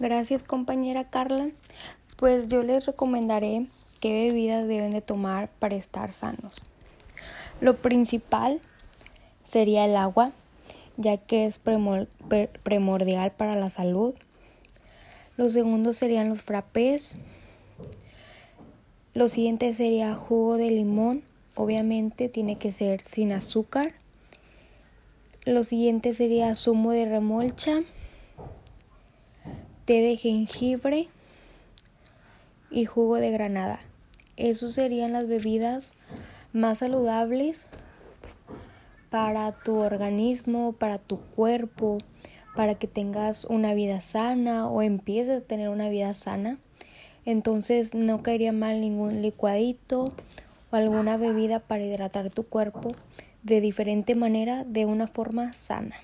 Gracias compañera Carla. Pues yo les recomendaré qué bebidas deben de tomar para estar sanos. Lo principal sería el agua, ya que es primordial para la salud. Lo segundo serían los frappés. Lo siguiente sería jugo de limón. Obviamente tiene que ser sin azúcar. Lo siguiente sería zumo de remolcha, té de jengibre y jugo de granada. Esos serían las bebidas más saludables para tu organismo, para tu cuerpo, para que tengas una vida sana o empieces a tener una vida sana. Entonces no caería mal ningún licuadito o alguna bebida para hidratar tu cuerpo de diferente manera, de una forma sana.